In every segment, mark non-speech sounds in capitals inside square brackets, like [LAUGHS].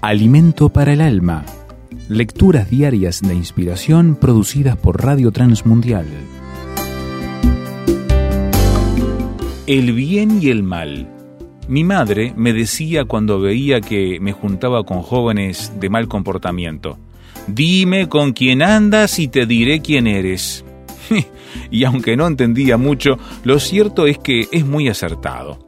Alimento para el alma. Lecturas diarias de inspiración producidas por Radio Transmundial. El bien y el mal. Mi madre me decía cuando veía que me juntaba con jóvenes de mal comportamiento, dime con quién andas y te diré quién eres. [LAUGHS] y aunque no entendía mucho, lo cierto es que es muy acertado.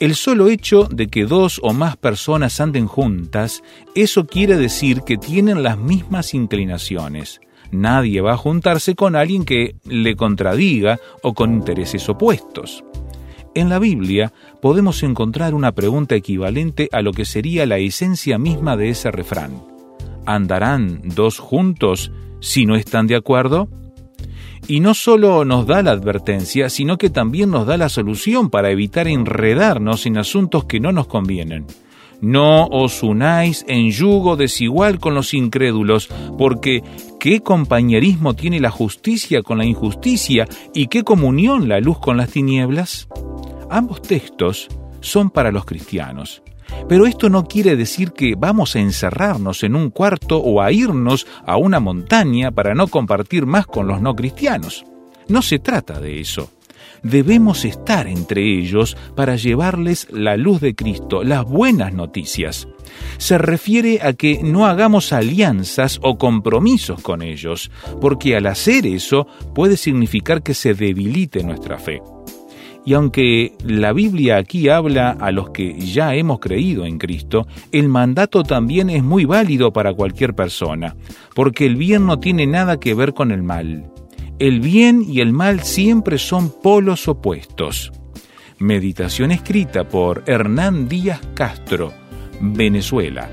El solo hecho de que dos o más personas anden juntas, eso quiere decir que tienen las mismas inclinaciones. Nadie va a juntarse con alguien que le contradiga o con intereses opuestos. En la Biblia podemos encontrar una pregunta equivalente a lo que sería la esencia misma de ese refrán. ¿Andarán dos juntos si no están de acuerdo? Y no solo nos da la advertencia, sino que también nos da la solución para evitar enredarnos en asuntos que no nos convienen. No os unáis en yugo desigual con los incrédulos, porque ¿qué compañerismo tiene la justicia con la injusticia y qué comunión la luz con las tinieblas? Ambos textos son para los cristianos. Pero esto no quiere decir que vamos a encerrarnos en un cuarto o a irnos a una montaña para no compartir más con los no cristianos. No se trata de eso. Debemos estar entre ellos para llevarles la luz de Cristo, las buenas noticias. Se refiere a que no hagamos alianzas o compromisos con ellos, porque al hacer eso puede significar que se debilite nuestra fe. Y aunque la Biblia aquí habla a los que ya hemos creído en Cristo, el mandato también es muy válido para cualquier persona, porque el bien no tiene nada que ver con el mal. El bien y el mal siempre son polos opuestos. Meditación escrita por Hernán Díaz Castro, Venezuela.